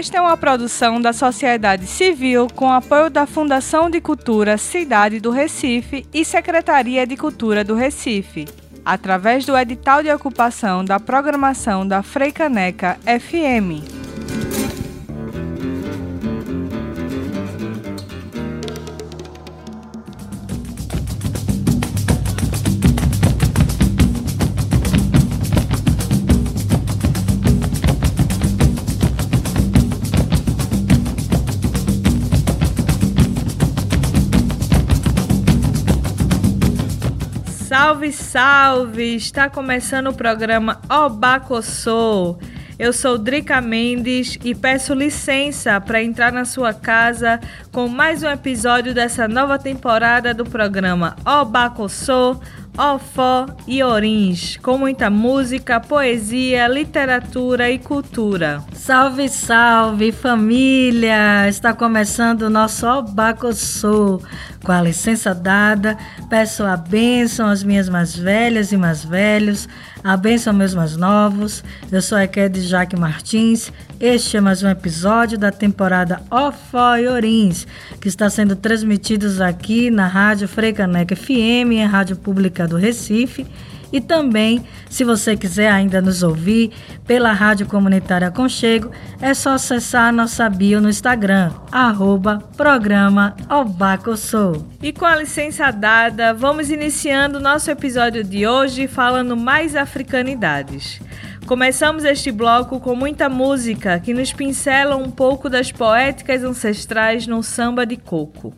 Esta é uma produção da sociedade civil com apoio da Fundação de Cultura Cidade do Recife e Secretaria de Cultura do Recife, através do edital de ocupação da programação da Freicaneca FM. Salve, salve! Está começando o programa Obacossô. Eu sou Drica Mendes e peço licença para entrar na sua casa com mais um episódio dessa nova temporada do programa Obacossô, Ofó e Orins, com muita música, poesia, literatura e cultura. Salve, salve família! Está começando o nosso Obacossô. Com a licença dada, peço a bênção às minhas mais velhas e mais velhos, a bênção meus mais novos. Eu sou a Ekede Jaque Martins. Este é mais um episódio da temporada Orins, que está sendo transmitido aqui na Rádio Freicaneca FM, a Rádio Pública do Recife e também, se você quiser ainda nos ouvir pela Rádio Comunitária Conchego, é só acessar a nossa bio no Instagram, arroba programa Obacossou. E com a licença dada, vamos iniciando nosso episódio de hoje falando mais africanidades. Começamos este bloco com muita música que nos pincela um pouco das poéticas ancestrais no samba de coco.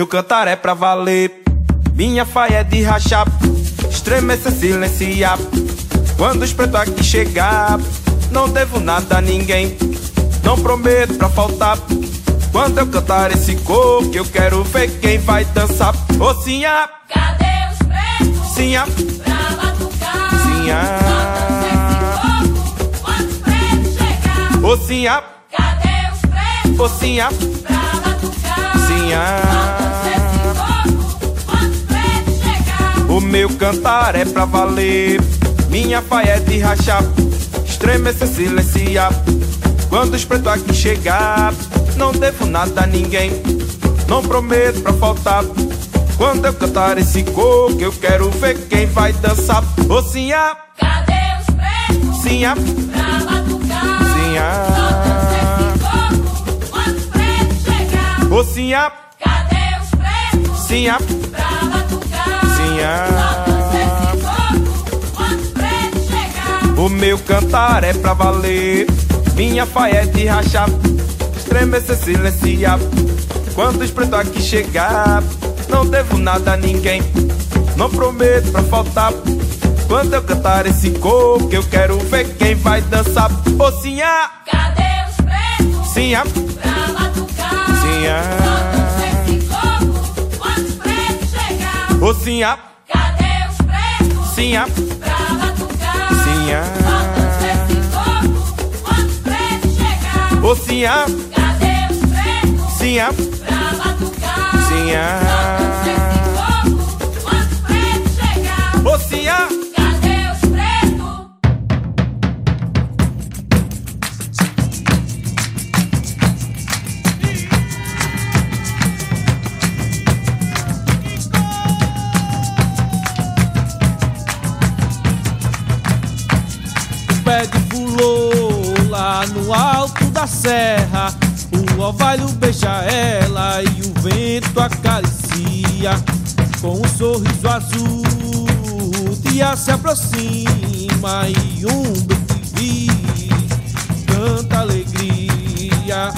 Meu cantar é pra valer, minha faia é de rachar, estremecer, silenciar. Quando os pretos aqui chegar, não devo nada a ninguém, não prometo pra faltar. Quando eu cantar esse que eu quero ver quem vai dançar. Ô oh, Sinha, cadê os pretos? Sinha, pra batucar. Sinha, quando os pretos chegar. Ô oh, Sinha, cadê os pretos? Ô oh, Sinha, Sinha. O meu cantar é pra valer, minha faia é de rachar, estremecer, silenciar. Quando os pretos aqui chegar, não devo nada a ninguém, não prometo pra faltar. Quando eu cantar esse coco, eu quero ver quem vai dançar. Ô oh, Sinha, cadê os pretos? Sinha, pra batucar. Sinha, Ô Sinha, cadê os pretos? Sinha, pra batucar. Sinha. O meu cantar é pra valer, minha faia é de rachar, estremecer, silenciar. Quando os pretos aqui chegar, não devo nada a ninguém, não prometo pra faltar. Quando eu cantar esse coco, eu quero ver quem vai dançar. Ô Sinha, cadê os pretos? Sinha, pra oh, Sinha, cadê os pretos? Sinha, pra batucar. Sinha, Ô Sinha, cadê os pretos? Sinha, pra batucar. Sinha, quando De pulou lá no alto da serra. O orvalho beija ela e o vento acaricia. Com um sorriso azul, o dia se aproxima e um bem canta alegria.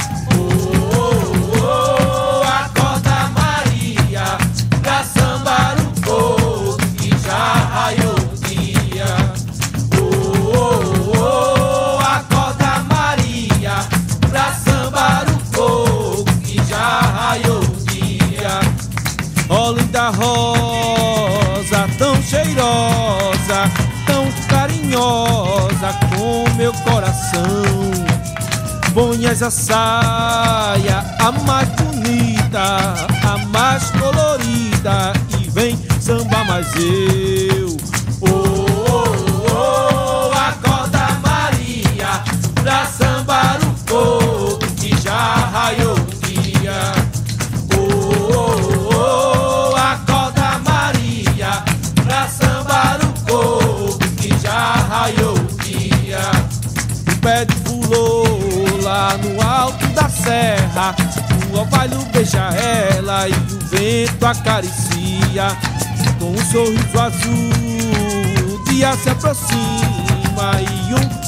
Linda rosa, tão cheirosa, tão carinhosa com meu coração. Ponhas a saia, a mais bonita, a mais colorida e vem samba mais eu. Serra. O orvalho beija ela e o vento acaricia. Com um sorriso azul, o dia se aproxima e um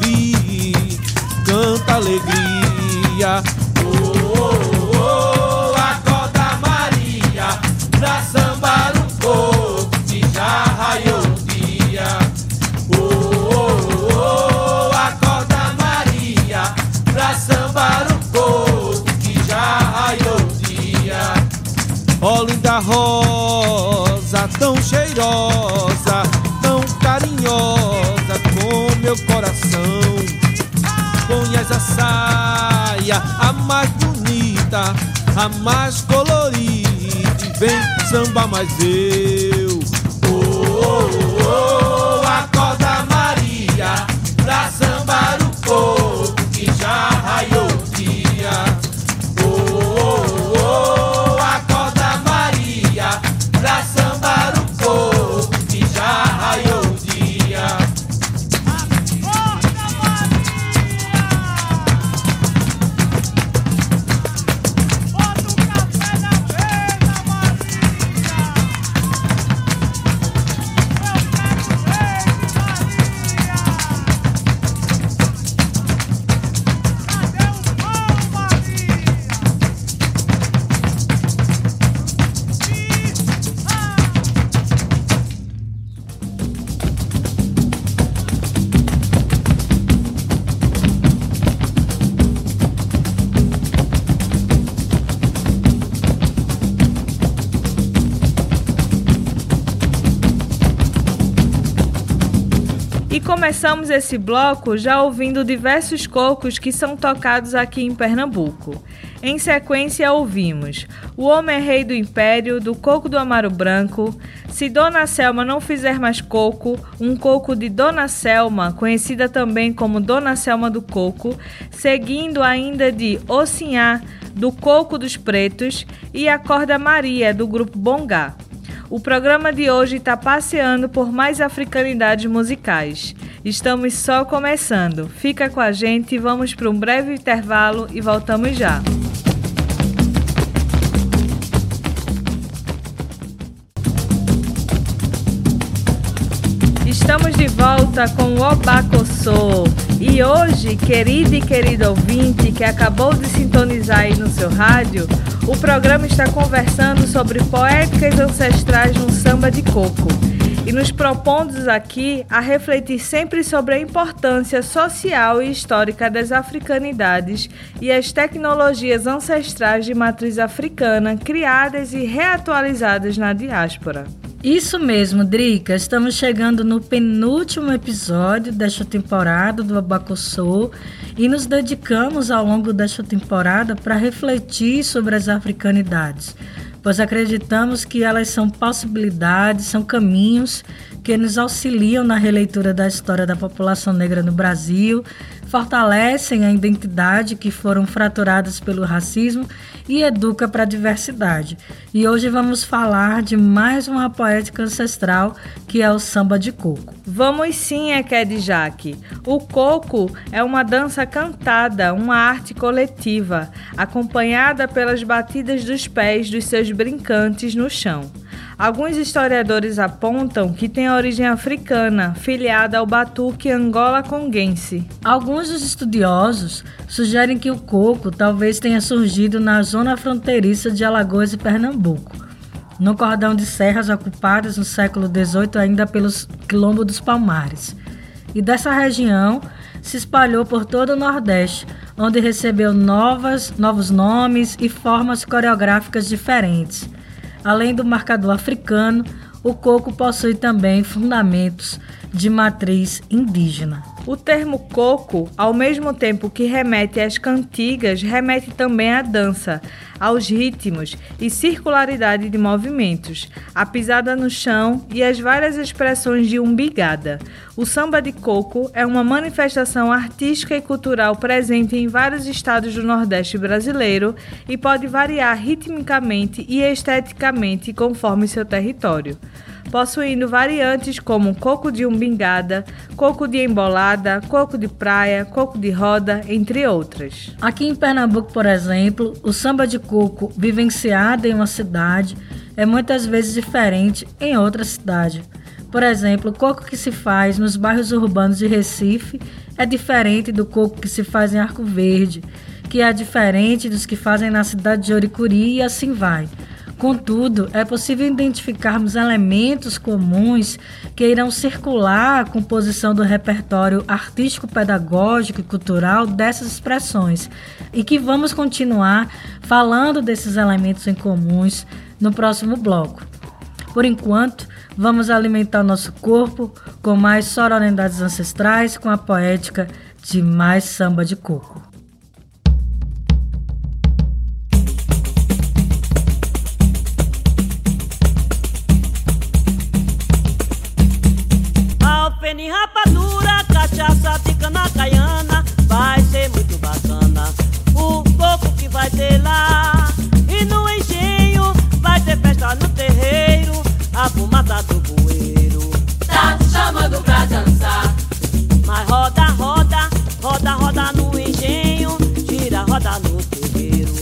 bem canta alegria. Oh, oh, oh, acorda Maria, pra sambar um pouco Ó linda rosa, tão cheirosa, tão carinhosa com meu coração. Ponhas a saia, a mais bonita, a mais colorida. Vem samba mais eu. Oh, oh, oh, acorda Maria, pra sambar começamos esse bloco já ouvindo diversos cocos que são tocados aqui em Pernambuco. Em sequência, ouvimos O Homem é Rei do Império, do Coco do Amaro Branco, Se Dona Selma Não Fizer Mais Coco, um coco de Dona Selma, conhecida também como Dona Selma do Coco, seguindo ainda de Ocinhá, do Coco dos Pretos, e a Corda Maria, do Grupo Bongá. O programa de hoje está passeando por mais africanidades musicais. Estamos só começando. Fica com a gente, vamos para um breve intervalo e voltamos já. Estamos de volta com o Obacossô. E hoje, querido e querido ouvinte que acabou de sintonizar aí no seu rádio, o programa está conversando sobre poéticas ancestrais no samba de coco. E nos propondo aqui a refletir sempre sobre a importância social e histórica das africanidades e as tecnologias ancestrais de matriz africana criadas e reatualizadas na diáspora. Isso mesmo, Drica. Estamos chegando no penúltimo episódio desta temporada do Abacossô e nos dedicamos ao longo desta temporada para refletir sobre as africanidades, pois acreditamos que elas são possibilidades, são caminhos que nos auxiliam na releitura da história da população negra no Brasil, fortalecem a identidade que foram fraturadas pelo racismo e educa para a diversidade. E hoje vamos falar de mais uma poética ancestral que é o samba de coco. Vamos sim, Eked Jaque. O coco é uma dança cantada, uma arte coletiva, acompanhada pelas batidas dos pés dos seus brincantes no chão. Alguns historiadores apontam que tem origem africana, filiada ao batuque angola-conguense. Alguns dos estudiosos sugerem que o coco talvez tenha surgido na zona fronteiriça de Alagoas e Pernambuco, no cordão de serras ocupadas no século XVIII ainda pelos Quilombo dos Palmares. E dessa região se espalhou por todo o Nordeste, onde recebeu novas, novos nomes e formas coreográficas diferentes. Além do marcador africano, o coco possui também fundamentos de matriz indígena. O termo coco, ao mesmo tempo que remete às cantigas, remete também à dança, aos ritmos e circularidade de movimentos, a pisada no chão e as várias expressões de umbigada. O samba de coco é uma manifestação artística e cultural presente em vários estados do Nordeste brasileiro e pode variar ritmicamente e esteticamente conforme seu território. Possuindo variantes como coco de umbingada, coco de embolada, coco de praia, coco de roda, entre outras. Aqui em Pernambuco, por exemplo, o samba de coco vivenciado em uma cidade é muitas vezes diferente em outra cidade. Por exemplo, o coco que se faz nos bairros urbanos de Recife é diferente do coco que se faz em Arco Verde, que é diferente dos que fazem na cidade de Oricuri e assim vai. Contudo, é possível identificarmos elementos comuns que irão circular a composição do repertório artístico, pedagógico e cultural dessas expressões e que vamos continuar falando desses elementos em comuns no próximo bloco. Por enquanto, vamos alimentar nosso corpo com mais sonoridades ancestrais com a poética de mais samba de coco. Roda no terreiro.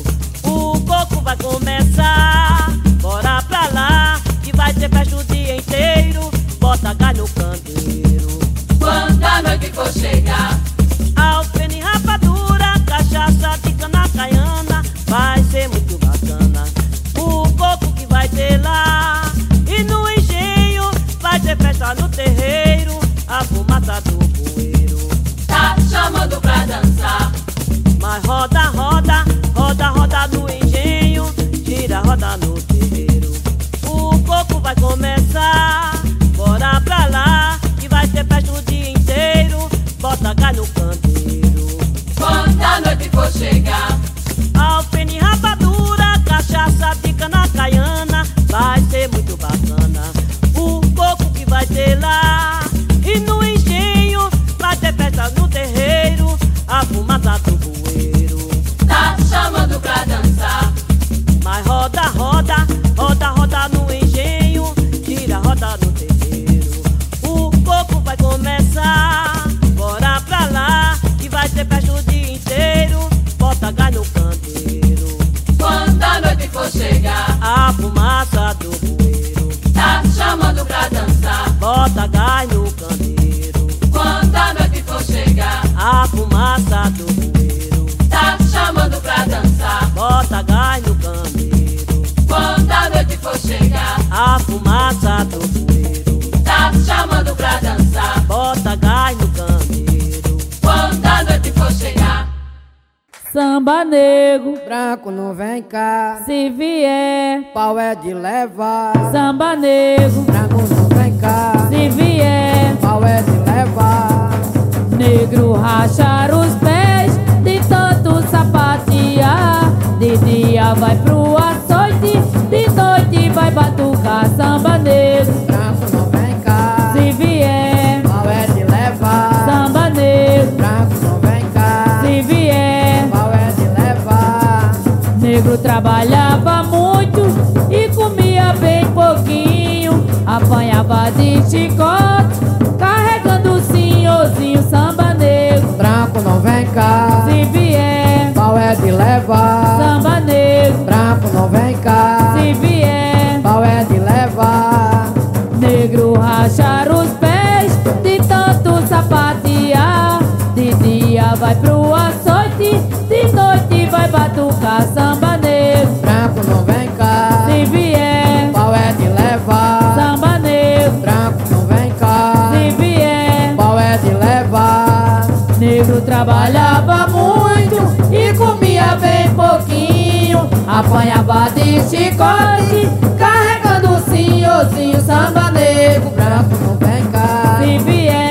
O coco vai começar, bora pra lá, que vai ter festa o dia inteiro, bota galho no candeeiro. Quando a noite for chegar, Alpene rapadura, cachaça de cana caiana, vai ser muito bacana. O coco que vai ter lá e no engenho vai ter festa no terreiro, a fumata do bueiro. tá chamando pra dançar. Mas roda, a chegar, fumaça do bueiro, tá te chamando pra dançar. bota gás no candeeiro. Quando a noite for chegar, Samba nego, Branco não vem cá, se vier. pau é de levar. Samba nego, Branco não vem cá, se vier. pau é de levar. Negro rachar os pés de tanto sapatear. De dia vai pro vai batucar. Samba negro, Branco não vem cá, se vier. pau é de levar. Samba negro, Branco não vem cá, se vier. pau é de levar. Negro trabalhava pouquinho. Apanhava de chicote, carregando o senhorzinho samba negro. Branco não vem cá, Se vier,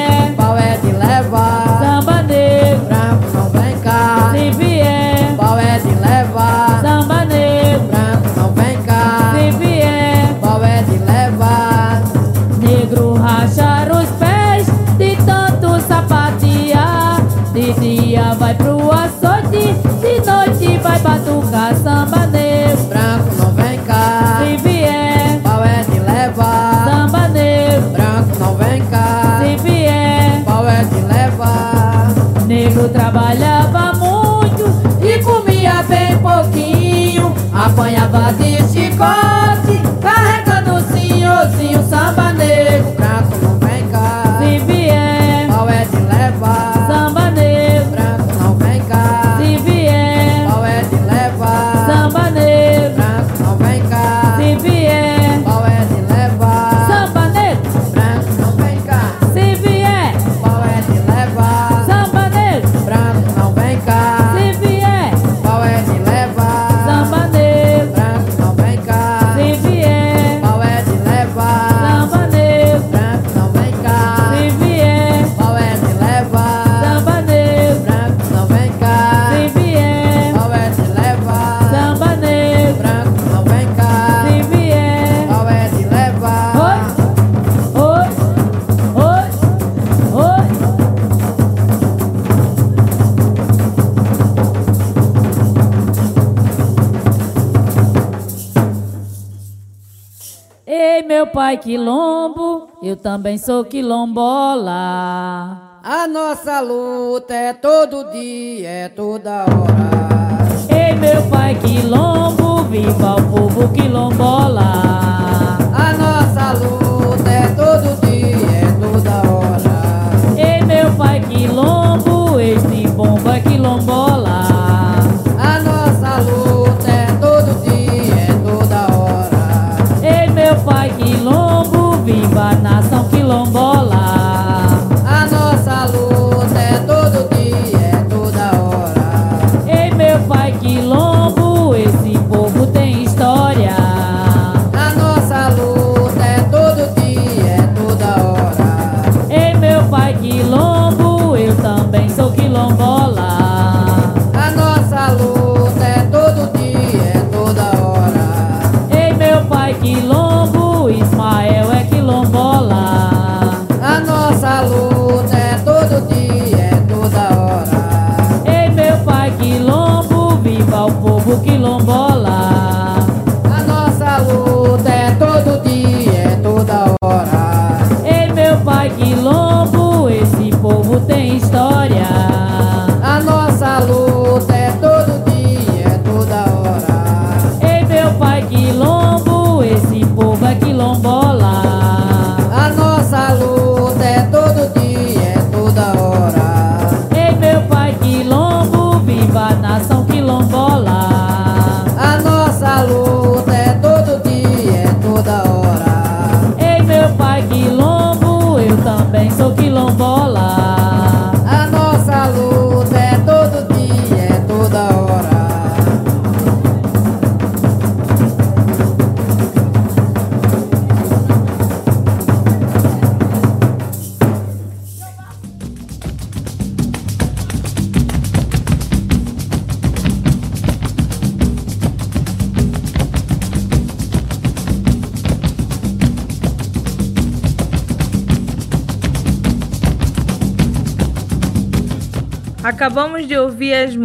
Ela de chicote, carregando o senhorzinho samba também sou quilombola. A nossa luta é todo dia, é toda hora. Ei, meu pai quilombo, viva o povo quilombola. A nossa luta é todo dia, é toda hora. Ei, meu pai quilombo, este bomba é quilombola. Pai quilombo, eu também sou quilombola.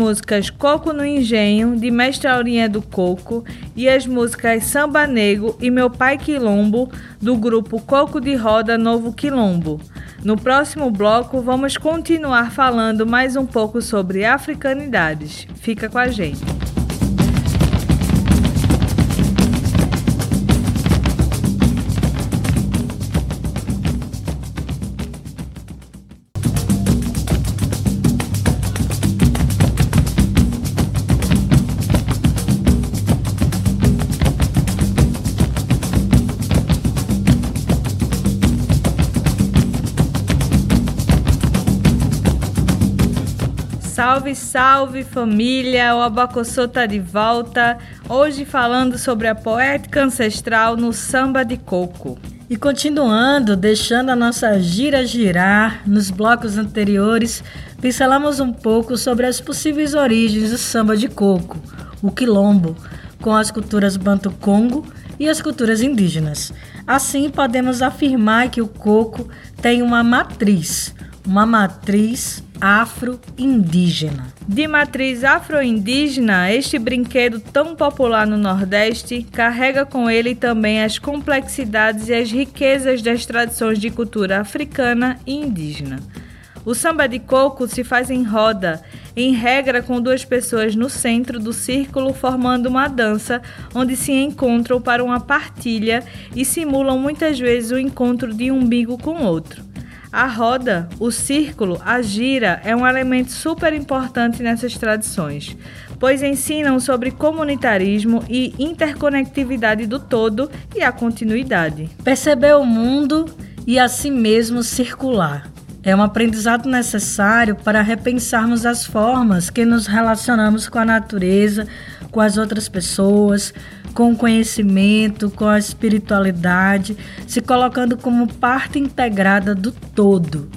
Músicas Coco no Engenho, de Mestre Aurinha do Coco, e as músicas Samba Nego e Meu Pai Quilombo, do grupo Coco de Roda Novo Quilombo. No próximo bloco, vamos continuar falando mais um pouco sobre africanidades. Fica com a gente. Salve, salve família! O Abacossô tá de volta. Hoje falando sobre a poética ancestral no samba de coco. E continuando, deixando a nossa gira girar, nos blocos anteriores, pincelamos um pouco sobre as possíveis origens do samba de coco, o quilombo, com as culturas banto-congo e as culturas indígenas. Assim, podemos afirmar que o coco tem uma matriz, uma matriz afro-indígena. De matriz afro-indígena, este brinquedo tão popular no Nordeste carrega com ele também as complexidades e as riquezas das tradições de cultura africana e indígena. O samba de coco se faz em roda, em regra com duas pessoas no centro do círculo formando uma dança, onde se encontram para uma partilha e simulam muitas vezes o encontro de um umbigo com outro. A roda, o círculo, a gira é um elemento super importante nessas tradições, pois ensinam sobre comunitarismo e interconectividade do todo e a continuidade. Perceber o mundo e a si mesmo circular. É um aprendizado necessário para repensarmos as formas que nos relacionamos com a natureza, com as outras pessoas, com o conhecimento, com a espiritualidade, se colocando como parte integrada do todo.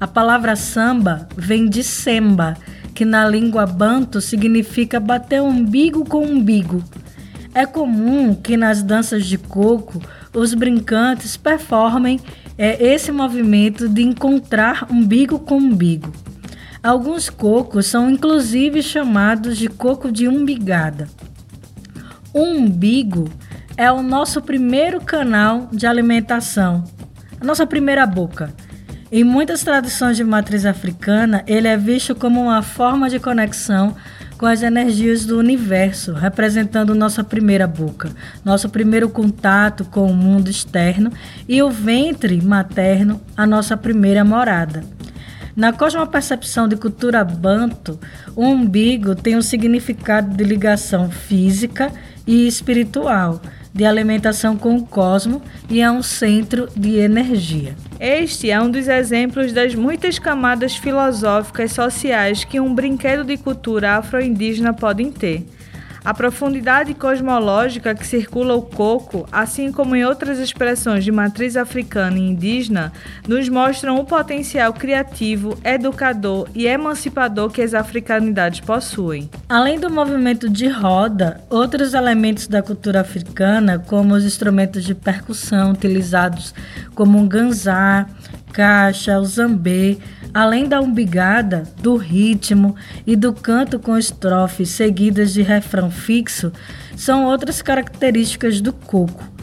A palavra samba vem de semba, que na língua banto significa bater umbigo com umbigo. É comum que nas danças de coco os brincantes performem é, esse movimento de encontrar umbigo com umbigo. Alguns cocos são inclusive chamados de coco de umbigada. Umbigo é o nosso primeiro canal de alimentação, a nossa primeira boca. Em muitas tradições de matriz africana, ele é visto como uma forma de conexão com as energias do universo, representando nossa primeira boca, nosso primeiro contato com o mundo externo e o ventre materno, a nossa primeira morada. Na cosmopercepção de cultura banto, o umbigo tem um significado de ligação física e espiritual, de alimentação com o cosmo e é um centro de energia. Este é um dos exemplos das muitas camadas filosóficas sociais que um brinquedo de cultura afro-indígena podem ter. A profundidade cosmológica que circula o coco, assim como em outras expressões de matriz africana e indígena, nos mostram o potencial criativo, educador e emancipador que as africanidades possuem. Além do movimento de roda, outros elementos da cultura africana, como os instrumentos de percussão utilizados como um ganzá, caixa, o zambê, além da umbigada, do ritmo e do canto com estrofes seguidas de refrão fixo, são outras características do coco.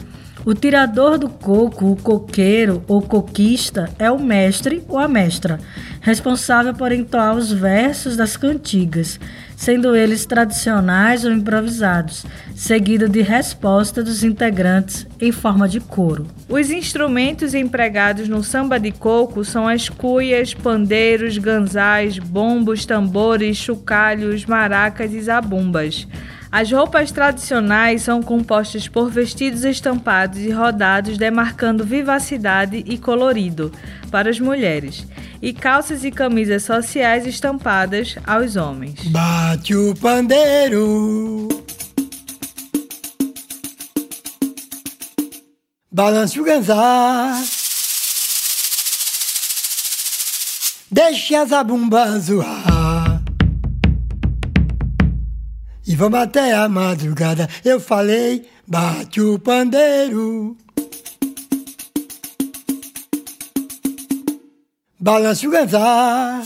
O tirador do coco, o coqueiro ou coquista, é o mestre ou a mestra, responsável por entoar os versos das cantigas, sendo eles tradicionais ou improvisados, seguido de resposta dos integrantes em forma de coro. Os instrumentos empregados no samba de coco são as cuias, pandeiros, ganzais, bombos, tambores, chocalhos, maracas e zabumbas. As roupas tradicionais são compostas por vestidos estampados e rodados, demarcando vivacidade e colorido para as mulheres, e calças e camisas sociais estampadas aos homens. Bate o pandeiro. Balance o ganzá. Deixe as abumbas zoar. E vamos até a madrugada. Eu falei, bate o pandeiro. Balance o ganzá.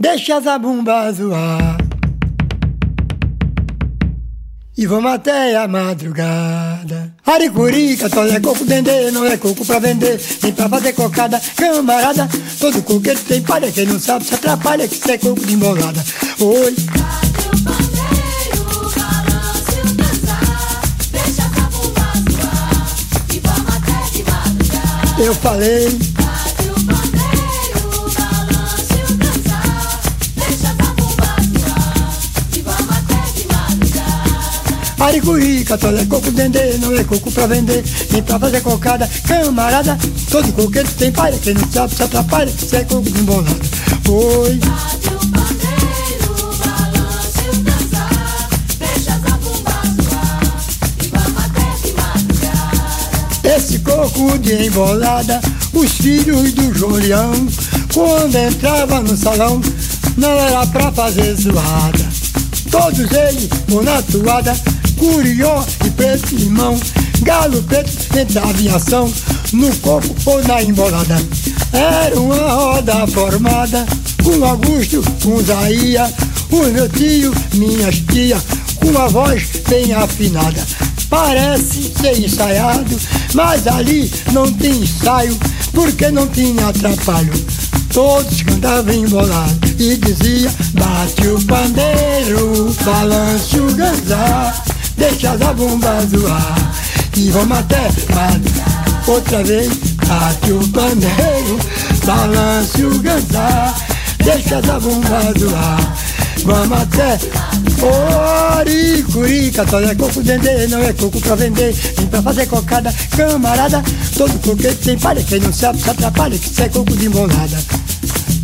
Deixa as abumbas zoar. E vamos até a madrugada. Aricurica, só é coco dendê, não é coco pra vender, nem pra fazer cocada. Camarada, todo coqueiro tem palha, quem não sabe se atrapalha, que isso é coco de embolada. Oi, Bate o Aricurica, só é coco dendê, não é coco pra vender, nem pra fazer cocada. Camarada, todo coqueiro tem palha, quem não sabe se atrapalha, que isso é coco de embolada. Oi. E. Esse coco de embolada, os filhos do Julião, quando entrava no salão, não era pra fazer zoada. Todos eles, na toada, curió e preto mão, galo preto dentro da aviação, no corpo ou na embolada. Era uma roda formada com Augusto, com Zaia, o meu tio, minhas tia, com uma voz bem afinada. Parece ser ensaiado, mas ali não tem ensaio, porque não tinha atrapalho. Todos cantavam embolado e dizia: Bate o pandeiro, balança o gansar. Deixa as bombas zoar E vamos até madrugar Outra vez bate o pandeiro Balance o ganzar Deixa as bombas zoar Vamos até Oricuri, só é coco dendê, não é coco pra vender, nem pra fazer cocada, camarada. Todo coquete tem palha, quem não sabe se atrapalha, que isso é coco de molada.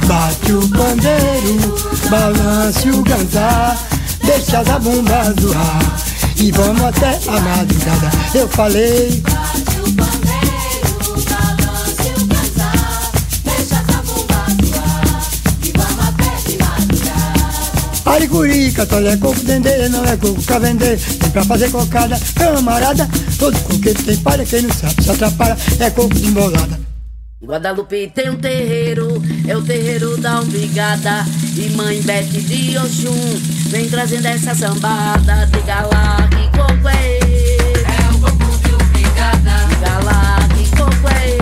Bate o pandeiro, balance o ganzar deixa a bomba zoar e vamos até a madrugada. Eu falei. Ariguri, é coco, dendê, não é coco, vender, tem pra fazer cocada, camarada, todo coqueiro tem palha, quem não sabe se atrapalha, é coco de embolada. Guadalupe tem um terreiro, é o terreiro da Umbigada E mãe Bete de Oxum vem trazendo essa sambada. Diga lá que coco é É o coco de Umbigada Diga lá que coco é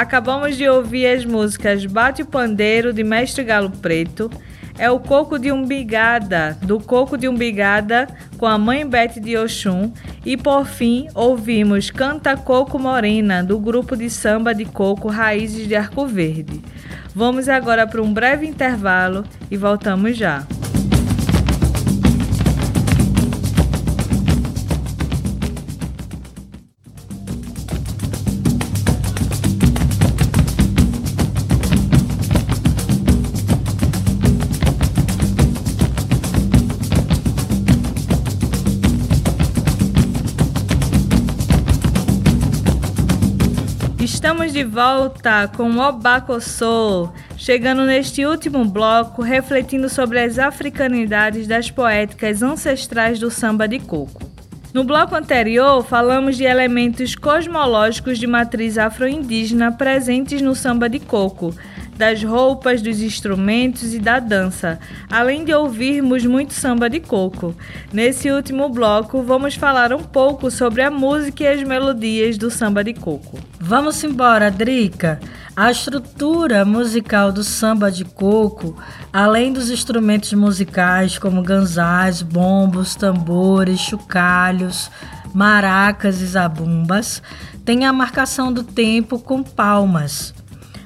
Acabamos de ouvir as músicas Bate o Pandeiro, de Mestre Galo Preto, É o Coco de Umbigada, do Coco de Umbigada, com a Mãe Bete de Oxum, e por fim ouvimos Canta Coco Morena, do grupo de samba de coco Raízes de Arco Verde. Vamos agora para um breve intervalo e voltamos já. Estamos de volta com o Obacossô, chegando neste último bloco refletindo sobre as africanidades das poéticas ancestrais do samba de coco. No bloco anterior, falamos de elementos cosmológicos de matriz afro-indígena presentes no samba de coco, das roupas, dos instrumentos e da dança, além de ouvirmos muito samba de coco. Nesse último bloco, vamos falar um pouco sobre a música e as melodias do samba de coco. Vamos embora, Drica. A estrutura musical do samba de coco, além dos instrumentos musicais como ganzás, bombos, tambores, chocalhos, maracas e zabumbas, tem a marcação do tempo com palmas.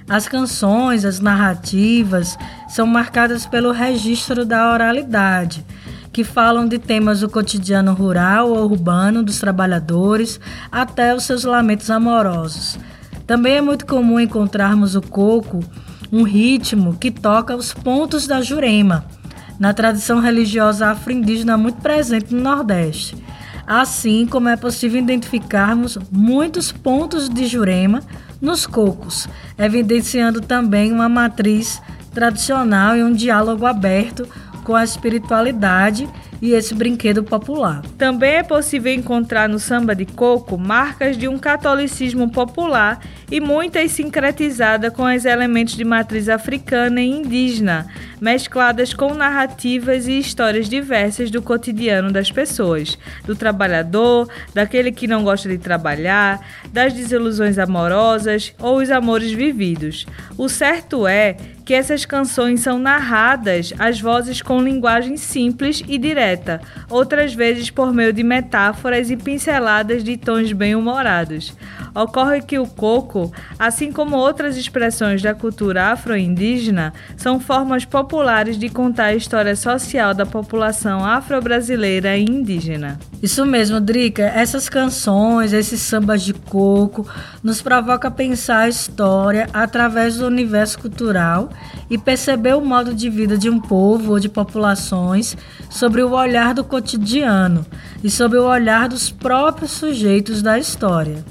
As canções, as narrativas são marcadas pelo registro da oralidade, que falam de temas do cotidiano rural ou urbano dos trabalhadores até os seus lamentos amorosos. Também é muito comum encontrarmos o coco, um ritmo que toca os pontos da Jurema, na tradição religiosa afro-indígena muito presente no Nordeste. Assim como é possível identificarmos muitos pontos de Jurema nos cocos, evidenciando também uma matriz tradicional e um diálogo aberto com a espiritualidade e esse brinquedo popular. Também é possível encontrar no samba de coco marcas de um catolicismo popular e muitas sincretizadas com os elementos de matriz africana e indígena, mescladas com narrativas e histórias diversas do cotidiano das pessoas, do trabalhador, daquele que não gosta de trabalhar, das desilusões amorosas ou os amores vividos. O certo é que essas canções são narradas às vozes com linguagem simples e direta, outras vezes por meio de metáforas e pinceladas de tons bem-humorados. Ocorre que o coco, assim como outras expressões da cultura afro-indígena, são formas populares de contar a história social da população afro-brasileira e indígena. Isso mesmo, Drica. Essas canções, esses sambas de coco, nos provoca pensar a história através do universo cultural e perceber o modo de vida de um povo ou de populações sobre o olhar do cotidiano e sobre o olhar dos próprios sujeitos da história.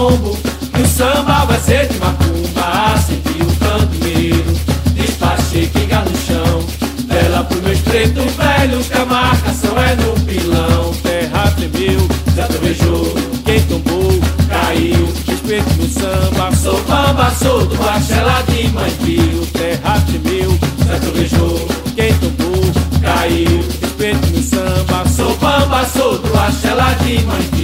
Buscar foi o. Que samba vai ser de macumba, acendi o candeeiro, despachei pinga no chão. Vela pros meus pretos velhos, que a marcação é no pilão. Terra tremeu, já trovejou, quem tombou, caiu. Respeito no samba, sou bamba, sou do bachela de mãe fio. Terra tremeu, já trovejou, quem tombou, caiu. Respeito no samba, sou bamba, sou do bachela de. Debaixo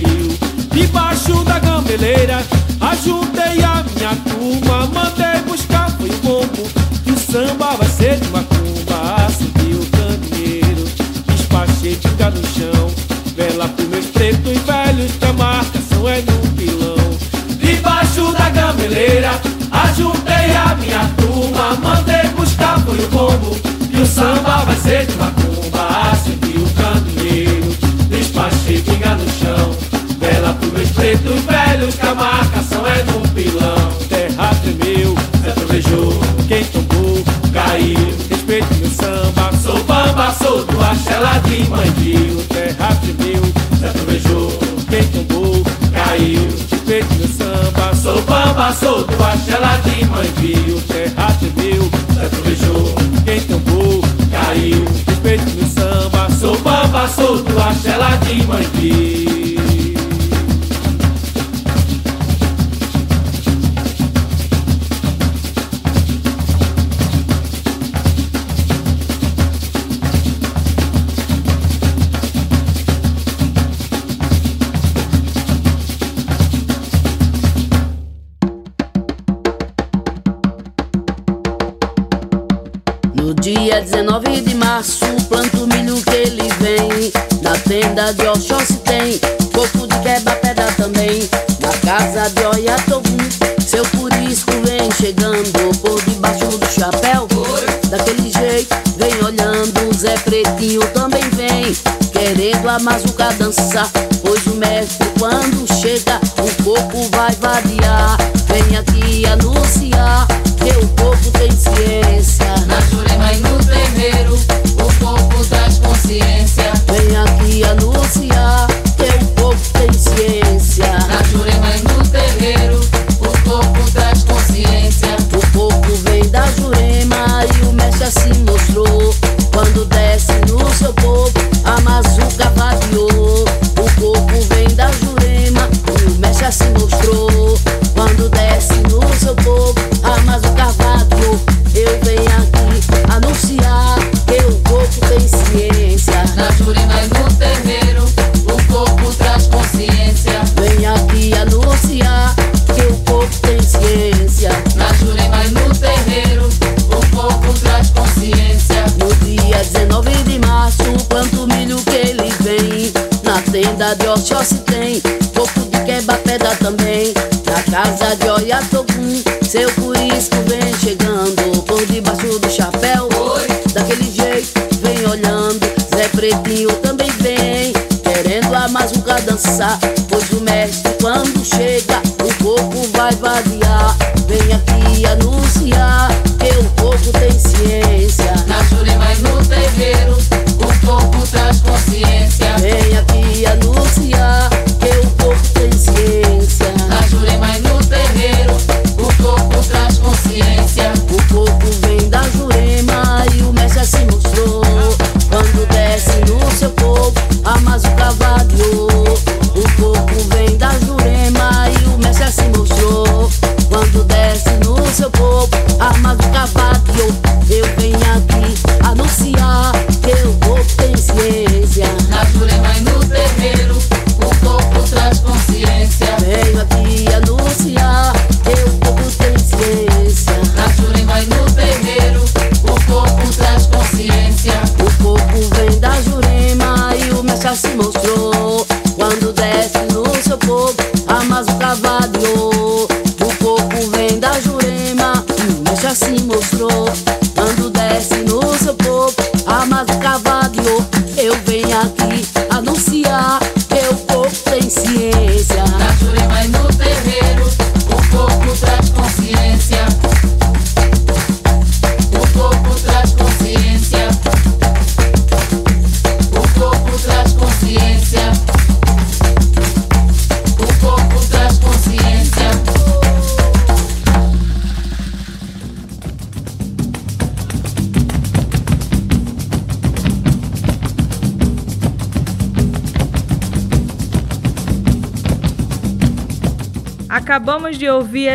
gambeleira, ajuntei a minha turma, mandei buscar foi o bombo. Que o samba vai ser de macumba, acendi o candeeiro, despachei fica no chão. Velhos, que a marcação é no pilão. Terra tremeu, Zé trovejou, quem tombou, caiu. Respeito meu samba, sou bamba, sou do axela de mandil. Terra tremeu, Zé trovejou, quem tombou, caiu. Respeito meu samba, sou bamba, sou do axela de mandil. Terra tremeu, Zé trovejou, quem tombou, caiu. Respeito meu samba, sou bamba, sou do axela de mandil. Dia 19 de março, planta o milho que ele vem. Na tenda de Oxóssi tem coco de quebra-pedra também. Na casa de Oiatogum, seu curisco vem chegando por debaixo do chapéu. Daquele jeito, vem olhando, Zé Pretinho também. Querendo a mazuca dançar, pois o mestre quando chega, o corpo vai variar. Vem aqui anunciar que o corpo tem ciência. Na Jurema e no terreiro, o corpo traz consciência. Casa de Oiatogum, seu curisco vem chegando por debaixo do chapéu. Daquele jeito, vem olhando, Zé Pretinho também vem. Querendo a mazuca dançar, pois o mestre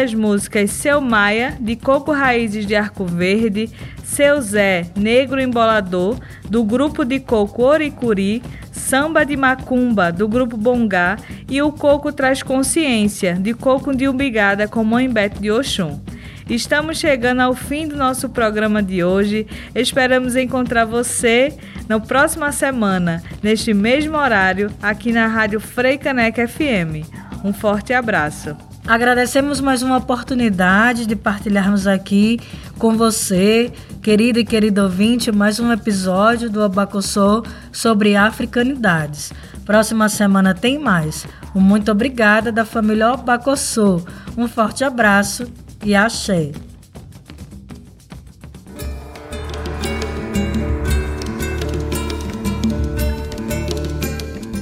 as músicas Seu Maia, de Coco Raízes de Arco Verde, Seu Zé, Negro Embolador, do grupo de coco Oricuri, Samba de Macumba, do grupo Bongá, e o Coco Traz Consciência, de Coco de Umbigada, com Mãe Bete de Oxum. Estamos chegando ao fim do nosso programa de hoje. Esperamos encontrar você na próxima semana, neste mesmo horário, aqui na Rádio Frei Caneca FM. Um forte abraço. Agradecemos mais uma oportunidade de partilharmos aqui com você, querido e querido ouvinte, mais um episódio do Abacossô sobre africanidades. Próxima semana tem mais. Um muito obrigada da família Abacossô. Um forte abraço e axé.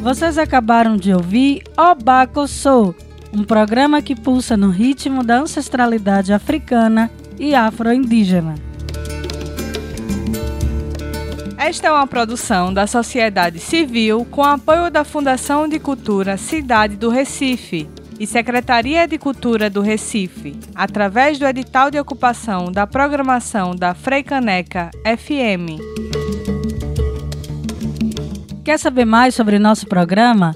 Vocês acabaram de ouvir Obacossô, um programa que pulsa no ritmo da ancestralidade africana e afro-indígena. Esta é uma produção da sociedade civil com apoio da Fundação de Cultura Cidade do Recife e Secretaria de Cultura do Recife, através do edital de ocupação da programação da Freicaneca FM. Quer saber mais sobre nosso programa?